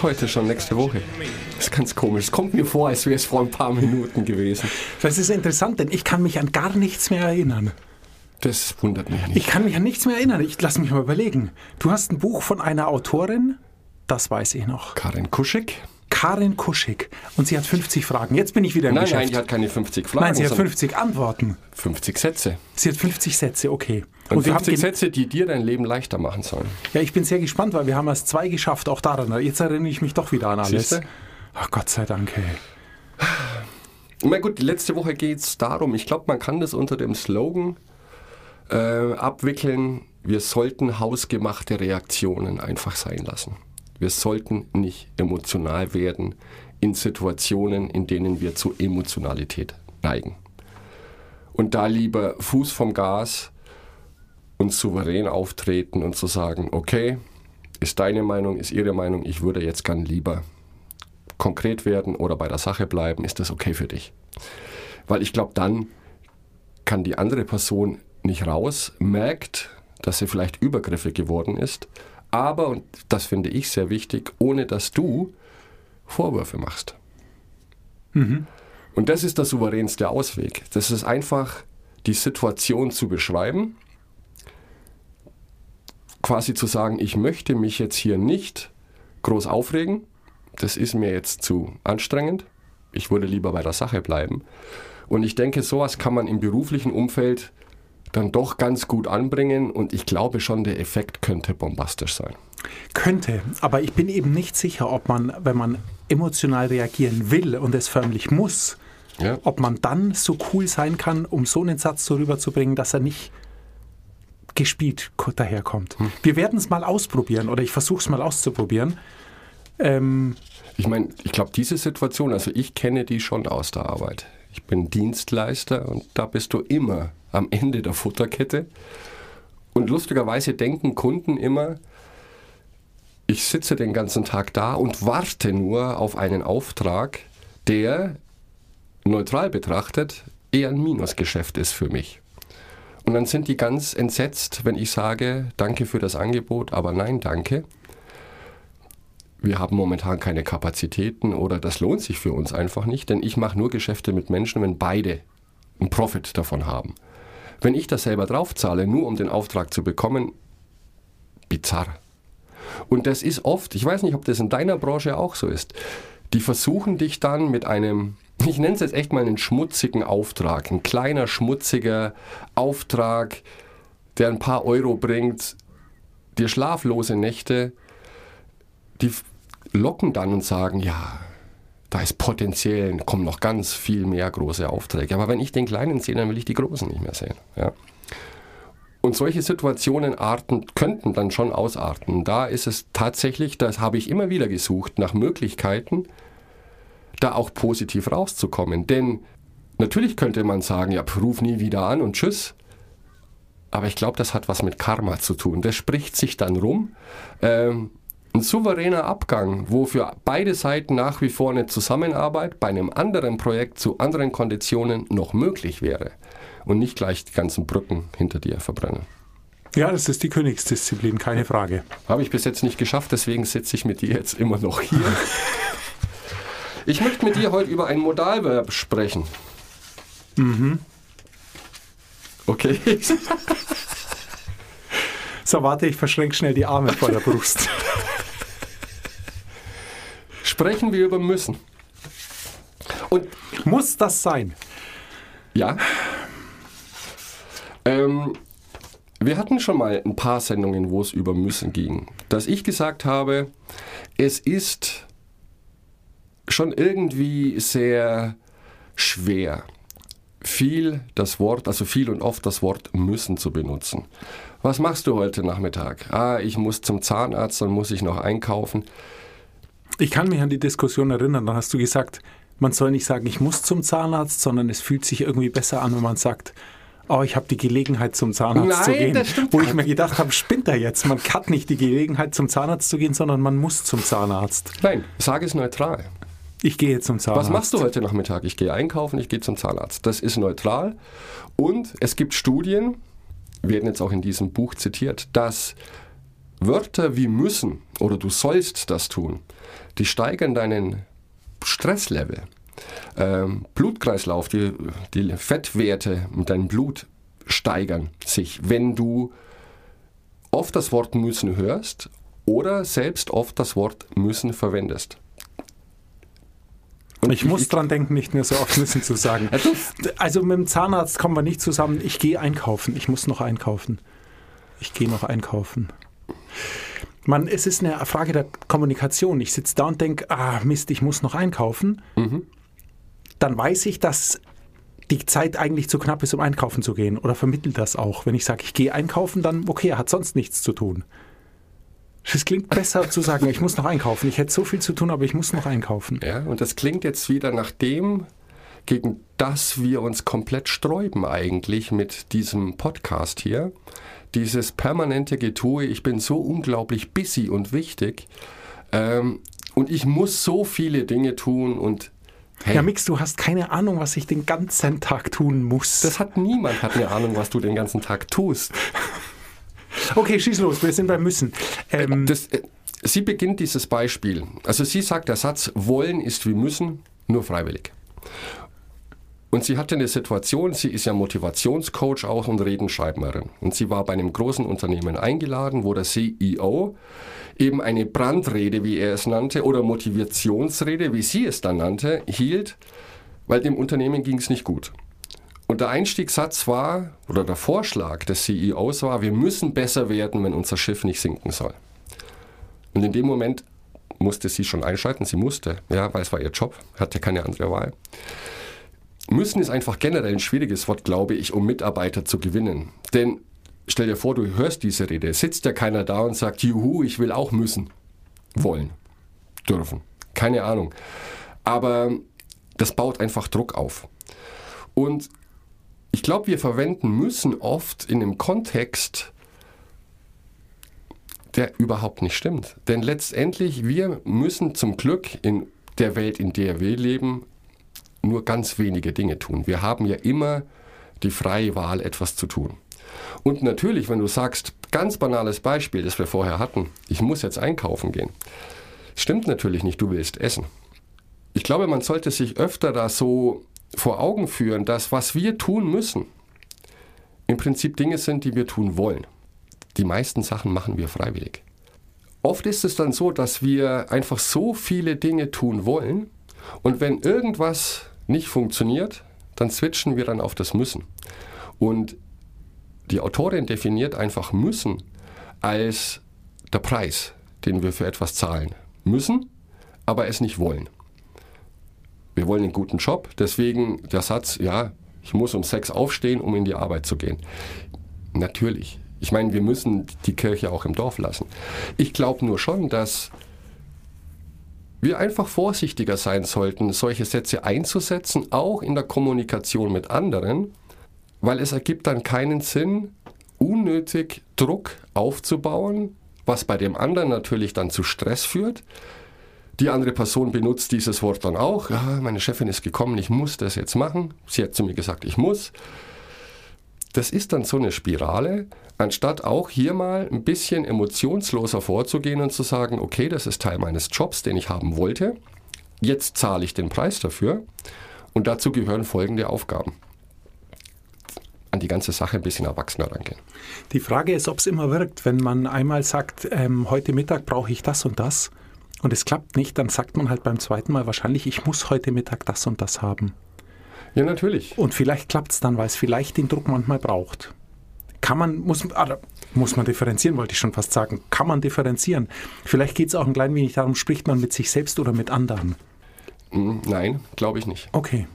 Heute schon nächste Woche. Das ist ganz komisch. Es kommt mir vor, als wäre es vor ein paar Minuten gewesen. Das ist interessant, denn ich kann mich an gar nichts mehr erinnern. Das wundert mich nicht. Ich kann mich an nichts mehr erinnern. Ich lass mich mal überlegen. Du hast ein Buch von einer Autorin, das weiß ich noch. Karin Kuschig? Karin Kuschig. Und sie hat 50 Fragen. Jetzt bin ich wieder im Nein, Geschäft. nein, die hat keine 50 Fragen. Nein, sie hat sondern 50 Antworten. 50 Sätze. Sie hat 50 Sätze, okay. Und, haben 50 gen- Sätze, die dir dein Leben leichter machen sollen. Ja, ich bin sehr gespannt, weil wir haben erst zwei geschafft, auch daran. Jetzt erinnere ich mich doch wieder an alles. Siehste? Ach Gott sei Dank, ey. Na gut, die letzte Woche geht es darum, ich glaube, man kann das unter dem Slogan äh, abwickeln, wir sollten hausgemachte Reaktionen einfach sein lassen. Wir sollten nicht emotional werden in Situationen, in denen wir zu Emotionalität neigen. Und da lieber Fuß vom Gas und souverän auftreten und zu sagen, okay, ist deine Meinung, ist ihre Meinung, ich würde jetzt gern lieber konkret werden oder bei der Sache bleiben, ist das okay für dich? Weil ich glaube, dann kann die andere Person nicht raus, merkt, dass sie vielleicht Übergriffe geworden ist, aber, und das finde ich sehr wichtig, ohne dass du Vorwürfe machst. Und das ist der souveränste Ausweg. Das ist einfach die Situation zu beschreiben, quasi zu sagen, ich möchte mich jetzt hier nicht groß aufregen, das ist mir jetzt zu anstrengend, ich würde lieber bei der Sache bleiben. Und ich denke, sowas kann man im beruflichen Umfeld dann doch ganz gut anbringen und ich glaube schon, der Effekt könnte bombastisch sein. Könnte, aber ich bin eben nicht sicher, ob man, wenn man emotional reagieren will und es förmlich muss, Ja. ob man dann so cool sein kann, um so einen Satz so rüberzubringen, dass er nicht gespielt ko- daherkommt. Wir werden es mal ausprobieren oder ich versuche es mal auszuprobieren. Ähm, Ich meine, ich glaube, diese Situation, also ich kenne die schon aus der Arbeit. Ich bin Dienstleister und da bist du immer am Ende der Futterkette. Und lustigerweise denken Kunden immer, ich sitze den ganzen Tag da und warte nur auf einen Auftrag, der neutral betrachtet eher ein Minusgeschäft ist für mich. Und dann sind die ganz entsetzt, wenn ich sage, danke für das Angebot, aber nein, danke wir haben momentan keine Kapazitäten oder das lohnt sich für uns einfach nicht, denn ich mache nur Geschäfte mit Menschen, wenn beide einen Profit davon haben. Wenn ich das selber draufzahle, nur um den Auftrag zu bekommen, bizarr. Und das ist oft, ich weiß nicht, ob das in deiner Branche auch so ist, die versuchen dich dann mit einem, ich nenne es jetzt echt mal einen schmutzigen Auftrag, ein kleiner schmutziger Auftrag, der ein paar Euro bringt, dir schlaflose Nächte, die locken dann und sagen, ja, da ist potenziell, kommen noch ganz viel mehr große Aufträge. Aber wenn ich den Kleinen sehe, dann will ich die Großen nicht mehr sehen. Ja. Und solche Situationen arten, könnten dann schon ausarten. Da ist es tatsächlich, das habe ich immer wieder gesucht, nach Möglichkeiten, da auch positiv rauszukommen. Denn natürlich könnte man sagen, ja, ruf nie wieder an und tschüss. Aber ich glaube, das hat was mit Karma zu tun. Das spricht sich dann rum. Ähm, ein souveräner Abgang, wo für beide Seiten nach wie vor eine Zusammenarbeit bei einem anderen Projekt zu anderen Konditionen noch möglich wäre und nicht gleich die ganzen Brücken hinter dir verbrennen. ja, das ist die Königsdisziplin, keine Frage. Habe ich bis jetzt nicht geschafft, deswegen sitze ich mit dir jetzt immer noch hier. Ich möchte mit dir heute über ein Modalverb sprechen. Mhm. Okay. So, warte, ich verschränke schnell die Arme vor der Brust. Sprechen wir über müssen. Und Muss das sein? Ja. Ähm, wir hatten schon mal ein paar Sendungen, wo es über müssen ging. Dass ich gesagt habe, es ist schon irgendwie sehr schwer, viel das Wort, also viel und oft das Wort müssen zu benutzen. Was machst du heute Nachmittag? Ah, ich muss zum Zahnarzt, dann muss ich noch einkaufen. Ich kann mich an die Diskussion erinnern, da hast du gesagt, man soll nicht sagen, ich muss zum Zahnarzt, sondern es fühlt sich irgendwie besser an, wenn man sagt, oh, ich habe die Gelegenheit zum Zahnarzt Nein, zu gehen. das stimmt Wo ich mir gedacht habe, spinnt er jetzt? Man hat nicht die Gelegenheit zum Zahnarzt zu gehen, sondern man muss zum Zahnarzt. Nein, sag es neutral. Ich gehe zum Zahnarzt. Was machst du heute Nachmittag? Ich gehe einkaufen, ich gehe zum Zahnarzt. Das ist neutral. Und es gibt Studien, werden jetzt auch in diesem Buch zitiert, dass Wörter wie müssen oder du sollst das tun, die steigern deinen Stresslevel. Ähm, Blutkreislauf, die, die Fettwerte mit deinem Blut steigern sich, wenn du oft das Wort müssen hörst oder selbst oft das Wort müssen verwendest. Und ich, ich muss ich, dran denken, nicht mehr so oft müssen zu sagen. Also mit dem Zahnarzt kommen wir nicht zusammen. Ich gehe einkaufen. Ich muss noch einkaufen. Ich gehe noch einkaufen. Man, es ist eine Frage der Kommunikation. Ich sitze da und denke, ah Mist, ich muss noch einkaufen. Mhm. Dann weiß ich, dass die Zeit eigentlich zu knapp ist, um einkaufen zu gehen. Oder vermittelt das auch. Wenn ich sage, ich gehe einkaufen, dann okay, er hat sonst nichts zu tun. Es klingt besser zu sagen, ich muss noch einkaufen. Ich hätte so viel zu tun, aber ich muss noch einkaufen. Ja, und das klingt jetzt wieder nach dem, gegen das wir uns komplett sträuben eigentlich mit diesem Podcast hier. Dieses permanente Getue, ich bin so unglaublich busy und wichtig ähm, und ich muss so viele Dinge tun und Hey. Ja, Mix, du hast keine Ahnung, was ich den ganzen Tag tun muss. Das hat niemand hat eine Ahnung, was du den ganzen Tag tust. Okay, schieß los, wir sind beim Müssen. Ähm, das, äh, sie beginnt dieses Beispiel. Also sie sagt, der Satz wollen ist wie müssen, nur freiwillig. Und sie hatte eine Situation, sie ist ja Motivationscoach auch und Redenschreiberin. Und sie war bei einem großen Unternehmen eingeladen, wo der CEO eben eine Brandrede, wie er es nannte, oder Motivationsrede, wie sie es dann nannte, hielt, weil dem Unternehmen ging es nicht gut. Und der Einstiegssatz war, oder der Vorschlag des CEOs war, wir müssen besser werden, wenn unser Schiff nicht sinken soll. Und in dem Moment musste sie schon einschalten, sie musste, ja, weil es war ihr Job, hatte keine andere Wahl. Müssen ist einfach generell ein schwieriges Wort, glaube ich, um Mitarbeiter zu gewinnen. Denn stell dir vor, du hörst diese Rede, sitzt ja keiner da und sagt, juhu, ich will auch müssen, wollen, dürfen. Keine Ahnung. Aber das baut einfach Druck auf. Und ich glaube, wir verwenden müssen oft in einem Kontext, der überhaupt nicht stimmt. Denn letztendlich, wir müssen zum Glück in der Welt, in der wir leben, nur ganz wenige Dinge tun. Wir haben ja immer die freie Wahl, etwas zu tun. Und natürlich, wenn du sagst, ganz banales Beispiel, das wir vorher hatten, ich muss jetzt einkaufen gehen. Stimmt natürlich nicht, du willst essen. Ich glaube, man sollte sich öfter da so vor Augen führen, dass was wir tun müssen, im Prinzip Dinge sind, die wir tun wollen. Die meisten Sachen machen wir freiwillig. Oft ist es dann so, dass wir einfach so viele Dinge tun wollen und wenn irgendwas nicht funktioniert, dann switchen wir dann auf das Müssen. Und die Autorin definiert einfach müssen als der Preis, den wir für etwas zahlen. Müssen, aber es nicht wollen. Wir wollen einen guten Job, deswegen der Satz, ja, ich muss um sechs aufstehen, um in die Arbeit zu gehen. Natürlich. Ich meine, wir müssen die Kirche auch im Dorf lassen. Ich glaube nur schon, dass wir einfach vorsichtiger sein sollten, solche Sätze einzusetzen, auch in der Kommunikation mit anderen, weil es ergibt dann keinen Sinn, unnötig Druck aufzubauen, was bei dem anderen natürlich dann zu Stress führt. Die andere Person benutzt dieses Wort dann auch. Ja, meine Chefin ist gekommen, ich muss das jetzt machen. Sie hat zu mir gesagt, ich muss. Das ist dann so eine Spirale, anstatt auch hier mal ein bisschen emotionsloser vorzugehen und zu sagen, okay, das ist Teil meines Jobs, den ich haben wollte. Jetzt zahle ich den Preis dafür. Und dazu gehören folgende Aufgaben an die ganze Sache ein bisschen erwachsener rangehen. Die Frage ist, ob es immer wirkt, wenn man einmal sagt, ähm, heute Mittag brauche ich das und das und es klappt nicht, dann sagt man halt beim zweiten Mal wahrscheinlich, ich muss heute Mittag das und das haben. Ja, natürlich. Und vielleicht klappt es dann, weil es vielleicht den Druck manchmal braucht. Kann man, muss, ah, muss man differenzieren, wollte ich schon fast sagen. Kann man differenzieren. Vielleicht geht es auch ein klein wenig darum, spricht man mit sich selbst oder mit anderen? Hm, nein, glaube ich nicht. Okay.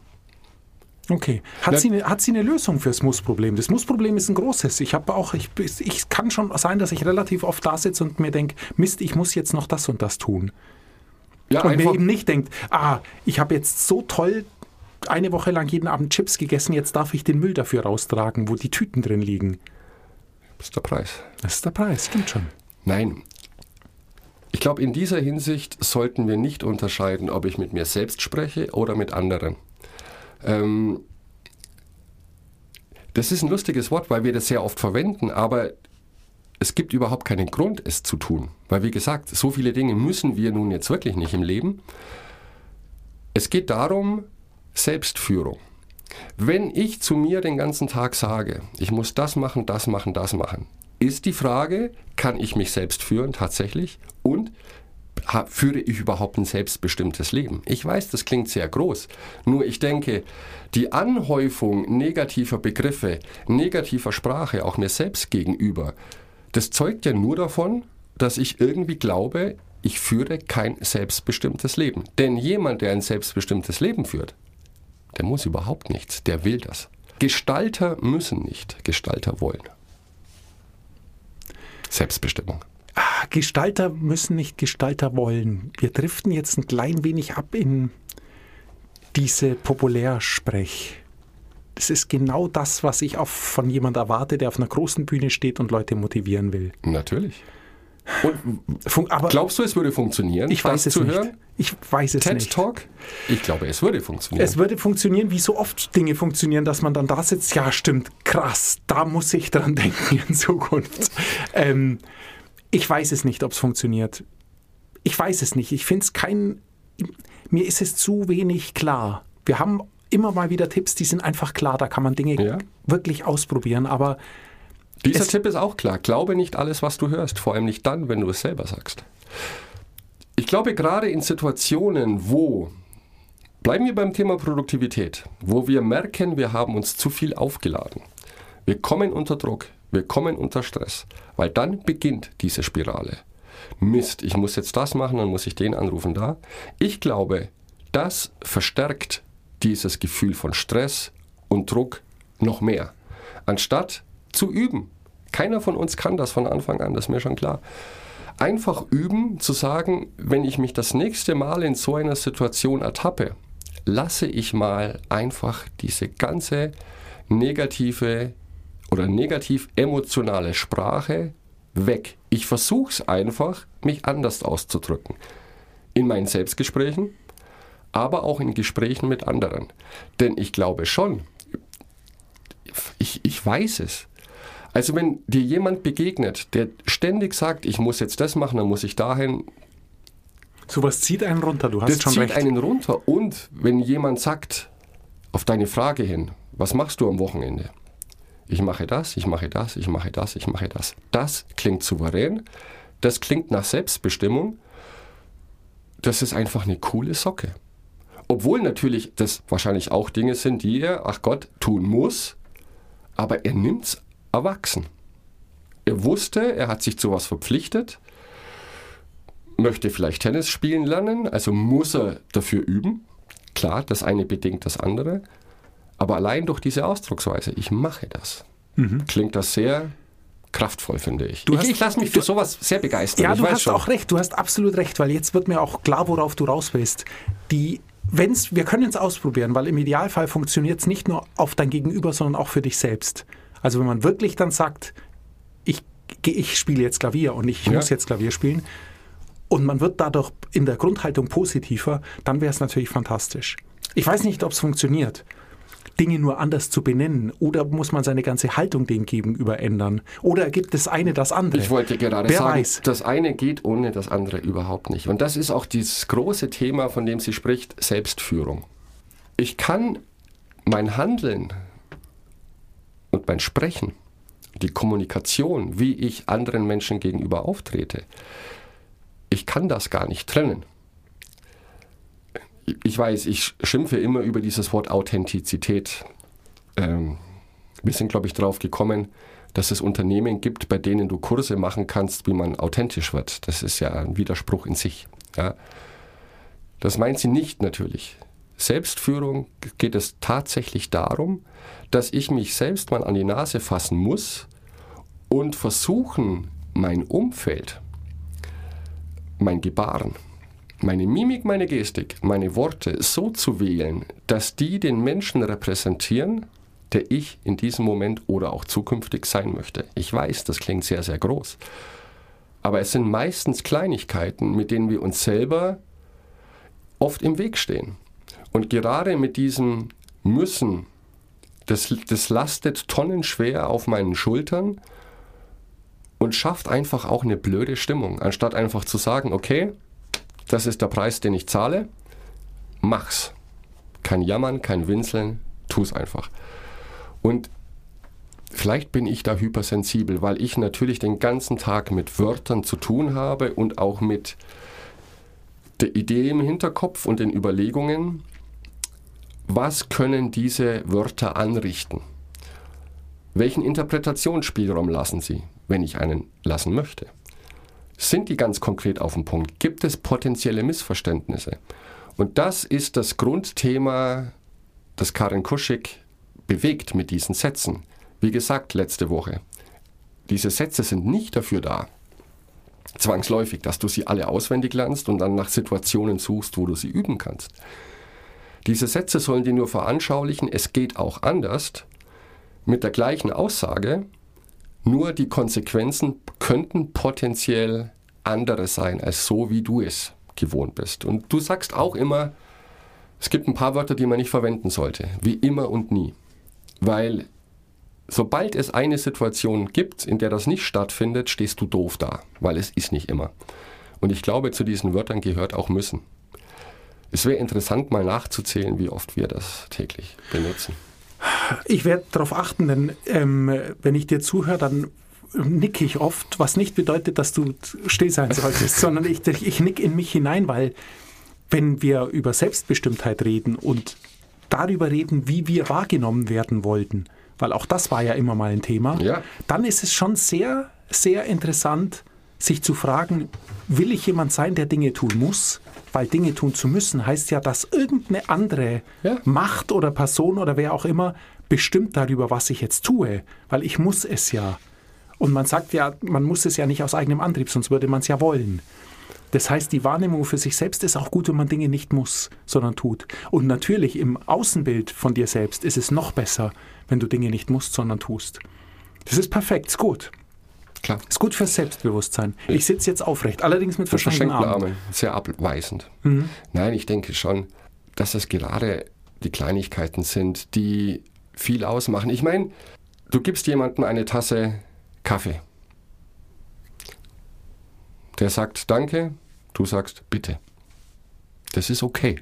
Okay. Hat, sie eine, hat sie eine Lösung fürs Muss-Problem? Das Muss-Problem ist ein großes. Ich habe auch, ich, ich kann schon sein, dass ich relativ oft da sitze und mir denke, Mist, ich muss jetzt noch das und das tun. Ja, und mir eben nicht denkt, ah, ich habe jetzt so toll eine Woche lang jeden Abend Chips gegessen, jetzt darf ich den Müll dafür raustragen, wo die Tüten drin liegen. Das ist der Preis. Das ist der Preis, stimmt schon. Nein. Ich glaube, in dieser Hinsicht sollten wir nicht unterscheiden, ob ich mit mir selbst spreche oder mit anderen. Ähm, das ist ein lustiges Wort, weil wir das sehr oft verwenden, aber es gibt überhaupt keinen Grund, es zu tun. Weil, wie gesagt, so viele Dinge müssen wir nun jetzt wirklich nicht im Leben. Es geht darum, Selbstführung. Wenn ich zu mir den ganzen Tag sage, ich muss das machen, das machen, das machen, ist die Frage, kann ich mich selbst führen tatsächlich und führe ich überhaupt ein selbstbestimmtes Leben? Ich weiß, das klingt sehr groß. Nur ich denke, die Anhäufung negativer Begriffe, negativer Sprache, auch mir selbst gegenüber, das zeugt ja nur davon, dass ich irgendwie glaube, ich führe kein selbstbestimmtes Leben. Denn jemand, der ein selbstbestimmtes Leben führt, der muss überhaupt nichts, der will das. Gestalter müssen nicht, Gestalter wollen. Selbstbestimmung. Ah, Gestalter müssen nicht Gestalter wollen. Wir driften jetzt ein klein wenig ab in diese Populärsprech. Das ist genau das, was ich auch von jemand erwarte, der auf einer großen Bühne steht und Leute motivieren will. Natürlich. Und aber glaubst du, es würde funktionieren? Ich weiß es nicht. Hören? Ich weiß es TED nicht. Talk? Ich glaube, es würde funktionieren. Es würde funktionieren, wie so oft Dinge funktionieren, dass man dann da sitzt. Ja, stimmt, krass, da muss ich dran denken in Zukunft. Ähm, ich weiß es nicht, ob es funktioniert. Ich weiß es nicht. Ich finde es kein. Mir ist es zu wenig klar. Wir haben immer mal wieder Tipps, die sind einfach klar. Da kann man Dinge Ja. wirklich ausprobieren. Aber Dieser Es- Tipp ist auch klar. Glaube nicht alles, was du hörst, vor allem nicht dann, wenn du es selber sagst. Ich glaube, gerade in Situationen, wo, bleiben wir beim Thema Produktivität, wo wir merken, wir haben uns zu viel aufgeladen. Wir kommen unter Druck, wir kommen unter Stress, weil dann beginnt diese Spirale. Mist, ich muss jetzt das machen, dann muss ich den anrufen da. Ich glaube, das verstärkt dieses Gefühl von Stress und Druck noch mehr, anstatt zu üben. Keiner von uns kann das von Anfang an, das ist mir schon klar. Einfach üben, zu sagen, wenn ich mich das nächste Mal in so einer Situation ertappe, lasse ich mal einfach diese ganze negative oder negativ emotionale Sprache weg. Ich versuche es einfach, mich anders auszudrücken. In meinen Selbstgesprächen, aber auch in Gesprächen mit anderen. Denn ich glaube schon, ich, ich weiß es. Also wenn dir jemand begegnet, der ständig sagt, ich muss jetzt das machen, dann muss ich dahin, sowas zieht einen runter. Du hast das schon zieht recht. einen runter. Und wenn jemand sagt, auf deine Frage hin, was machst du am Wochenende? Ich mache das, ich mache das, ich mache das, ich mache das. Das klingt souverän, das klingt nach Selbstbestimmung. Das ist einfach eine coole Socke. Obwohl natürlich das wahrscheinlich auch Dinge sind, die er, ach Gott, tun muss, aber er nimmt's erwachsen. Er wusste, er hat sich zu was verpflichtet, möchte vielleicht Tennis spielen lernen, also muss er dafür üben. Klar, das eine bedingt das andere. Aber allein durch diese Ausdrucksweise, ich mache das, klingt das sehr kraftvoll, finde ich. Mhm. Du ich hast- ich lasse mich für sowas sehr begeistern. Ja, ich du hast schon. auch recht, du hast absolut recht, weil jetzt wird mir auch klar, worauf du raus willst. Die, wenn's, wir können es ausprobieren, weil im Idealfall funktioniert es nicht nur auf dein Gegenüber, sondern auch für dich selbst. Also wenn man wirklich dann sagt, ich, ich spiele jetzt Klavier und ich Ja. muss jetzt Klavier spielen und man wird dadurch in der Grundhaltung positiver, dann wäre es natürlich fantastisch. Ich weiß nicht, ob es funktioniert. Dinge nur anders zu benennen oder muss man seine ganze Haltung dem gegenüber ändern? Oder gibt das eine das andere? Ich wollte gerade Wer sagen, weiß. das eine geht ohne das andere überhaupt nicht. Und das ist auch dieses große Thema, von dem sie spricht, Selbstführung. Ich kann mein Handeln und mein Sprechen, die Kommunikation, wie ich anderen Menschen gegenüber auftrete, ich kann das gar nicht trennen. Ich weiß, ich schimpfe immer über dieses Wort Authentizität. Ähm, wir sind, glaube ich, darauf gekommen, dass es Unternehmen gibt, bei denen du Kurse machen kannst, wie man authentisch wird. Das ist ja ein Widerspruch in sich. Ja. Das meint sie nicht natürlich. Selbstführung geht es tatsächlich darum, dass ich mich selbst mal an die Nase fassen muss und versuchen, mein Umfeld, mein Gebaren, meine Mimik, meine Gestik, meine Worte so zu wählen, dass die den Menschen repräsentieren, der ich in diesem Moment oder auch zukünftig sein möchte. Ich weiß, das klingt sehr, sehr groß. Aber es sind meistens Kleinigkeiten, mit denen wir uns selber oft im Weg stehen. Und gerade mit diesem Müssen das, das lastet tonnenschwer auf meinen Schultern und schafft einfach auch eine blöde Stimmung, anstatt einfach zu sagen, okay, das ist der Preis, den ich zahle, mach's. Kein Jammern, kein Winseln, tu's einfach. Und vielleicht bin ich da hypersensibel, weil ich natürlich den ganzen Tag mit Wörtern zu tun habe und auch mit der Idee im Hinterkopf und den Überlegungen, was können diese Wörter anrichten? Welchen Interpretationsspielraum lassen sie, wenn ich einen lassen möchte? Sind die ganz konkret auf dem Punkt? Gibt es potenzielle Missverständnisse? Und das ist das Grundthema, das Karin Kuschig bewegt mit diesen Sätzen. Wie gesagt, letzte Woche. Diese Sätze sind nicht dafür da, zwangsläufig, dass du sie alle auswendig lernst und dann nach Situationen suchst, wo du sie üben kannst. Diese Sätze sollen dir nur veranschaulichen, es geht auch anders, mit der gleichen Aussage, nur die Konsequenzen könnten potenziell andere sein, als so wie du es gewohnt bist. Und du sagst auch immer, es gibt ein paar Wörter, die man nicht verwenden sollte, wie immer und nie. Weil sobald es eine Situation gibt, in der das nicht stattfindet, stehst du doof da, weil es ist nicht immer. Und ich glaube, zu diesen Wörtern gehört auch müssen. Es wäre interessant, mal nachzuzählen, wie oft wir das täglich benutzen. Ich werde darauf achten, denn ähm, wenn ich dir zuhöre, dann nicke ich oft, was nicht bedeutet, dass du still sein solltest, sondern ich, ich nick in mich hinein, weil wenn wir über Selbstbestimmtheit reden und darüber reden, wie wir wahrgenommen werden wollten, weil auch das war ja immer mal ein Thema, Ja. dann ist es schon sehr, sehr interessant, sich zu fragen, will ich jemand sein, der Dinge tun muss? Weil Dinge tun zu müssen heißt ja, dass irgendeine andere Ja. Macht oder Person oder wer auch immer bestimmt darüber, was ich jetzt tue, weil ich muss es ja. Und man sagt ja, man muss es ja nicht aus eigenem Antrieb, sonst würde man es ja wollen. Das heißt, die Wahrnehmung für sich selbst ist auch gut, wenn man Dinge nicht muss, sondern tut. Und natürlich im Außenbild von dir selbst ist es noch besser, wenn du Dinge nicht musst, sondern tust. Das ist perfekt, ist gut. Klar. Ist gut fürs Selbstbewusstsein. Ich sitze jetzt aufrecht, allerdings mit verschränkten Armen. Armen. Sehr abweisend. Nein, ich denke schon, dass es gerade die Kleinigkeiten sind, die viel ausmachen. Ich meine, du gibst jemandem eine Tasse Kaffee. Der sagt Danke, du sagst Bitte. Das ist okay.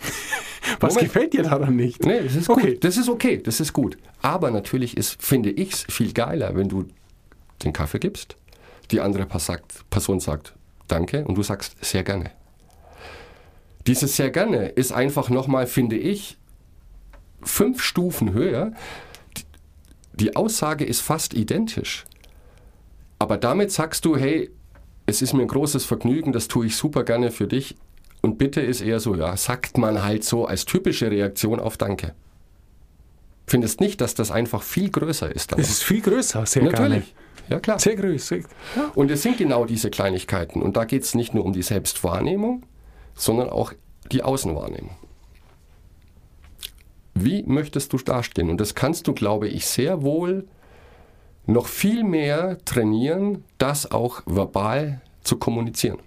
Was Moment. gefällt dir daran nicht? Nee, das ist Okay. gut. Das ist okay, das ist gut. Aber natürlich ist, finde ich es viel geiler, wenn du den Kaffee gibst, die andere Person sagt Danke und du sagst sehr gerne. Dieses sehr gerne ist einfach nochmal, finde ich, fünf Stufen höher. Die Aussage ist fast identisch. Aber damit sagst du, hey, es ist mir ein großes Vergnügen, das tue ich super gerne für dich. Und bitte ist eher so, ja, sagt man halt so als typische Reaktion auf Danke. Findest nicht, dass das einfach viel größer ist? dann Es ist viel größer, sehr Natürlich. Ja, klar. gerne. Sehr größer. Ja. Und es sind genau diese Kleinigkeiten. Und da geht es nicht nur um die Selbstwahrnehmung, sondern auch die Außenwahrnehmung. Wie möchtest du dastehen? Und das kannst du, glaube ich, sehr wohl noch viel mehr trainieren, das auch verbal zu kommunizieren.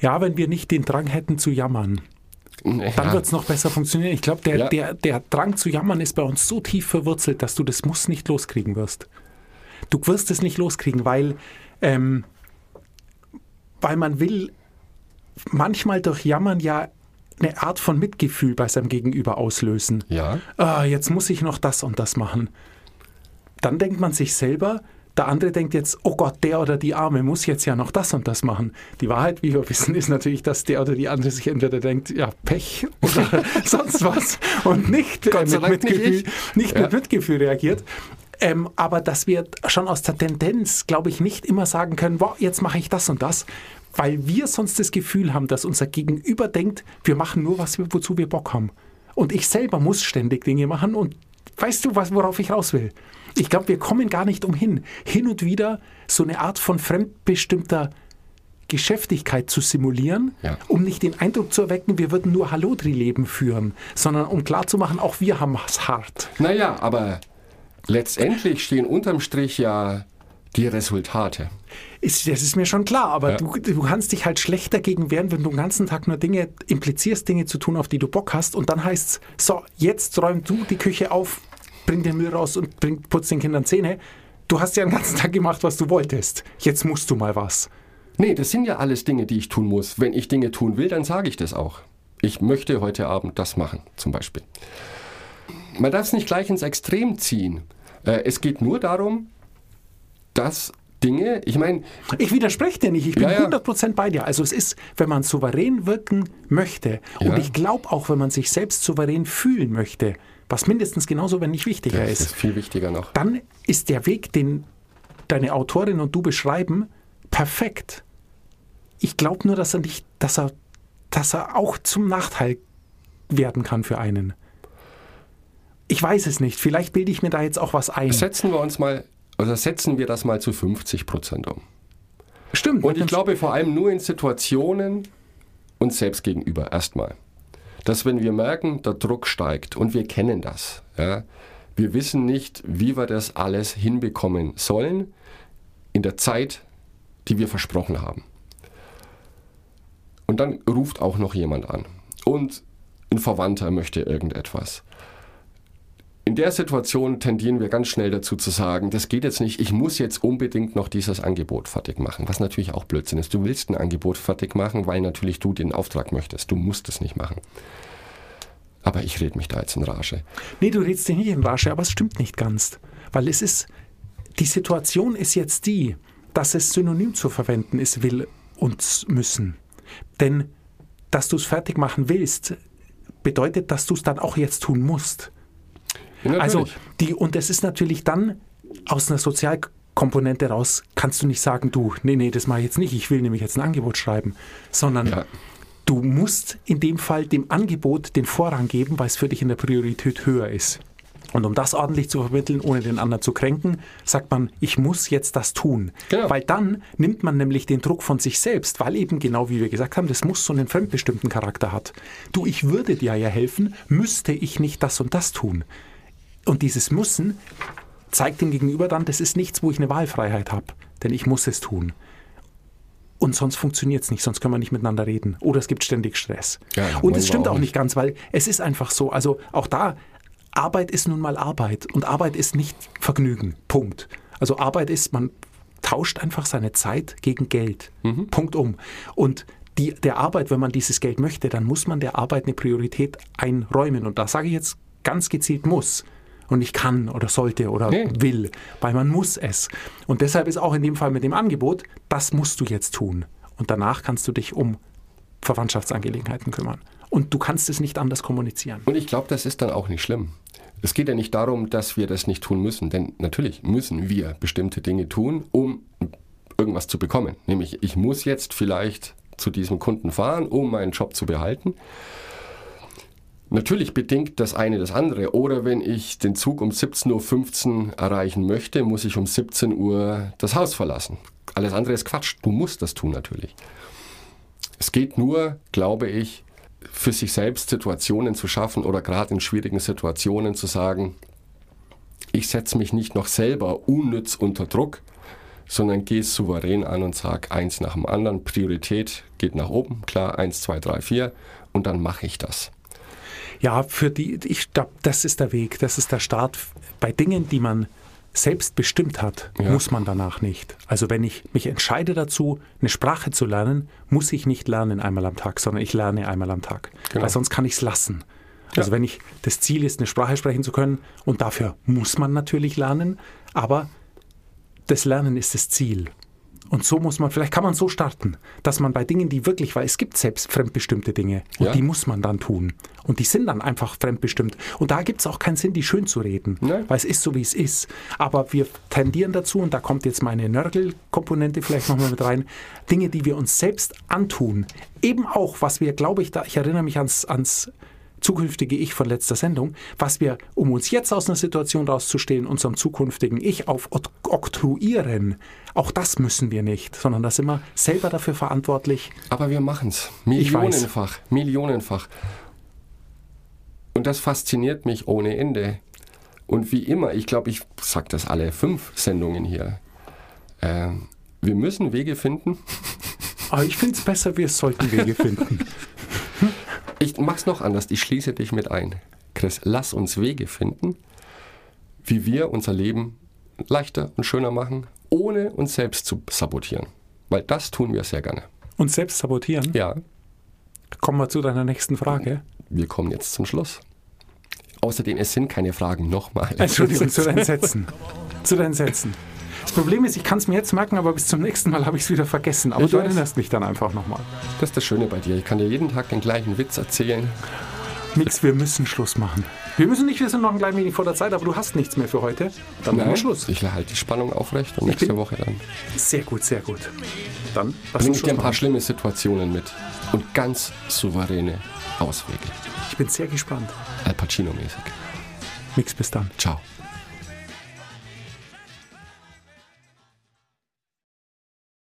ja, wenn wir nicht den Drang hätten zu jammern, dann Ja. wird es noch besser funktionieren. Ich glaube, der, Ja. der, der Drang zu jammern ist bei uns so tief verwurzelt, dass du das Muss nicht loskriegen wirst. Du wirst es nicht loskriegen, weil, ähm, weil man will manchmal durch Jammern ja eine Art von Mitgefühl bei seinem Gegenüber auslösen. Ja, Ah, jetzt muss ich noch das und das machen. Dann denkt man sich selber, der andere denkt jetzt, oh Gott, der oder die Arme muss jetzt ja noch das und das machen. Die Wahrheit, wie wir wissen, ist natürlich, dass der oder die andere sich entweder denkt, ja, Pech oder sonst was und nicht, äh, Gott mit, nicht Mitgefühl, ich. nicht Ja. mit Mitgefühl reagiert. Ähm, aber dass wir schon aus der Tendenz, glaube ich, nicht immer sagen können, wow, jetzt mache ich das und das, weil wir sonst das Gefühl haben, dass unser Gegenüber denkt, wir machen nur, was wozu wir Bock haben. Und ich selber muss ständig Dinge machen und weißt du, was, worauf ich raus will? Ich glaube, wir kommen gar nicht umhin, hin und wieder so eine Art von fremdbestimmter Geschäftigkeit zu simulieren, Ja. um nicht den Eindruck zu erwecken, wir würden nur Hallodri-Leben führen, sondern um klarzumachen, auch wir haben es hart. naja, aber letztendlich stehen unterm Strich ja die Resultate. Ist, das ist mir schon klar, aber Ja. du, du kannst dich halt schlecht dagegen wehren, wenn du den ganzen Tag nur Dinge implizierst, Dinge zu tun, auf die du Bock hast und dann heißt es, so, jetzt räum du die Küche auf, bring den Müll raus und bring, putz den Kindern Zähne. Du hast ja den ganzen Tag gemacht, was du wolltest. Jetzt musst du mal was. Nee, das sind ja alles Dinge, die ich tun muss. Wenn ich Dinge tun will, dann sage ich das auch. Ich möchte heute Abend das machen, zum Beispiel. Man darf es nicht gleich ins Extrem ziehen. Äh, es geht nur darum, dass Dinge, ich meine, Ich widerspreche dir nicht, ich bin Ja, ja. 100% bei dir. Also es ist, wenn man souverän wirken möchte, Ja. und ich glaube auch, wenn man sich selbst souverän fühlen möchte, was mindestens genauso, wenn nicht wichtiger das ist, ist viel wichtiger noch. dann ist der Weg, den deine Autorin und du beschreiben, perfekt. Ich glaube nur, dass er nicht, dass er, dass er auch zum Nachteil werden kann für einen. Ich weiß es nicht. Vielleicht bilde ich mir da jetzt auch was ein. Setzen wir uns mal, oder setzen wir das mal zu 50 Prozent um. Stimmt. Und ich glaube vor allem nur in Situationen uns selbst gegenüber erstmal. Dass wenn wir merken, der Druck steigt und wir kennen das, ja, wir wissen nicht, wie wir das alles hinbekommen sollen in der Zeit, die wir versprochen haben. Und dann ruft auch noch jemand an und ein Verwandter möchte irgendetwas. In der Situation tendieren wir ganz schnell dazu zu sagen, das geht jetzt nicht, ich muss jetzt unbedingt noch dieses Angebot fertig machen, was natürlich auch Blödsinn ist. Du willst ein Angebot fertig machen, weil natürlich du den Auftrag möchtest. Du musst es nicht machen. Aber ich rede mich da jetzt in Rage. Nee, du redest dich nicht in Rage, aber es stimmt nicht ganz. Weil es ist, die Situation ist jetzt die, dass es synonym zu verwenden ist, will und müssen. Denn, dass du es fertig machen willst, bedeutet, dass du es dann auch jetzt tun musst. Ja, Also, die, und es ist natürlich dann aus einer Sozialkomponente raus, kannst du nicht sagen, du, nee, nee, das mache ich jetzt nicht, ich will nämlich jetzt ein Angebot schreiben, sondern Ja. du musst in dem Fall dem Angebot den Vorrang geben, weil es für dich in der Priorität höher ist. Und um das ordentlich zu vermitteln, ohne den anderen zu kränken, sagt man, ich muss jetzt das tun. Genau. Weil dann nimmt man nämlich den Druck von sich selbst, weil eben genau wie wir gesagt haben, das muss so einen fremdbestimmten Charakter hat. Du, ich würde dir ja helfen, müsste ich nicht das und das tun. Und dieses Müssen zeigt dem Gegenüber dann, das ist nichts, wo ich eine Wahlfreiheit habe, denn ich muss es tun. Und sonst funktioniert es nicht, sonst können wir nicht miteinander reden. Oder es gibt ständig Stress. Ja, und es stimmt auch auch nicht. nicht ganz, weil es ist einfach so. Also auch da, Arbeit ist nun mal Arbeit. Und Arbeit ist nicht Vergnügen. Punkt. Also Arbeit ist, man tauscht einfach seine Zeit gegen Geld. Mhm. Punkt um. Und die, der Arbeit, wenn man dieses Geld möchte, dann muss man der Arbeit eine Priorität einräumen. Und da sage ich jetzt ganz gezielt muss. Und nicht kann oder sollte oder Nee. will, weil man muss es. Und deshalb ist auch in dem Fall mit dem Angebot, das musst du jetzt tun. Und danach kannst du dich um Verwandtschaftsangelegenheiten kümmern. Und du kannst es nicht anders kommunizieren. Und ich glaube, das ist dann auch nicht schlimm. Es geht ja nicht darum, dass wir das nicht tun müssen, denn natürlich müssen wir bestimmte Dinge tun, um irgendwas zu bekommen. Nämlich, ich muss jetzt vielleicht zu diesem Kunden fahren, um meinen Job zu behalten. Natürlich bedingt das eine das andere. Oder wenn ich den Zug um 17.15 Uhr erreichen möchte, muss ich um 17 Uhr das Haus verlassen. Alles andere ist Quatsch. Du musst das tun natürlich. Es geht nur, glaube ich, für sich selbst Situationen zu schaffen oder gerade in schwierigen Situationen zu sagen, ich setze mich nicht noch selber unnütz unter Druck, sondern gehe es souverän an und sage eins nach dem anderen, Priorität geht nach oben, klar, eins, zwei, drei, vier und dann mache ich das. Ja, für die, ich glaube, das ist der Weg, das ist der Start. Bei Dingen, die man selbst bestimmt hat, Ja. muss man danach nicht. Also wenn ich mich entscheide dazu, eine Sprache zu lernen, muss ich nicht lernen einmal am Tag, sondern ich lerne einmal am Tag. Genau. Weil sonst kann ich es lassen. Also Ja. wenn ich das Ziel ist, eine Sprache sprechen zu können, und dafür muss man natürlich lernen, aber das Lernen ist das Ziel. Und so muss man, vielleicht kann man so starten, dass man bei Dingen, die wirklich, weil es gibt selbst fremdbestimmte Dinge und Ja. die muss man dann tun. Und die sind dann einfach fremdbestimmt. Und da gibt es auch keinen Sinn, die schön zu reden, Nein. weil es ist so, wie es ist. Aber wir tendieren dazu, und da kommt jetzt meine Nörgel-Komponente vielleicht nochmal mit rein, Dinge, die wir uns selbst antun. Eben auch, was wir, glaube ich, da, ich erinnere mich ans, ans zukünftige Ich von letzter Sendung, was wir, um uns jetzt aus einer Situation rauszustehen, unserem zukünftigen Ich auf ot- oktroyieren, auch das müssen wir nicht, sondern da sind wir selber dafür verantwortlich. Aber wir machen es. Ich weiß. Millionenfach. Millionenfach. Und das fasziniert mich ohne Ende. Und wie immer, ich glaube, ich sage das alle fünf Sendungen hier. Ähm, wir müssen Wege finden. Aber ich finde es besser, wir sollten Wege finden. Ich mach's noch anders. Ich schließe dich mit ein. Chris, lass uns Wege finden, wie wir unser Leben leichter und schöner machen, ohne uns selbst zu sabotieren. Weil das tun wir sehr gerne. Uns selbst sabotieren? Ja, Kommen wir zu deiner nächsten Frage. wir kommen jetzt zum Schluss. Außerdem, es sind keine Fragen. Nochmal. Entschuldigung, zu deinen Sätzen. Zu deinen Sätzen. Das Problem ist, ich kann es mir jetzt merken, aber bis zum nächsten Mal habe ich es wieder vergessen. Aber Ich du weiß. erinnerst mich dann einfach nochmal. Das ist das Schöne bei dir. Ich kann dir jeden Tag den gleichen Witz erzählen. Nix, wir müssen Schluss machen. Wir müssen nicht, wir sind noch ein klein wenig vor der Zeit, aber du hast nichts mehr für heute. Dann machen wir Schluss. Ich halte die Spannung aufrecht und nächste Woche dann Sehr gut, sehr gut. Dann bringe ich dir ein paar machen. schlimme Situationen mit und ganz souveräne Auswege. Ich bin sehr gespannt. Al Pacino-mäßig. Nix, bis dann. Ciao.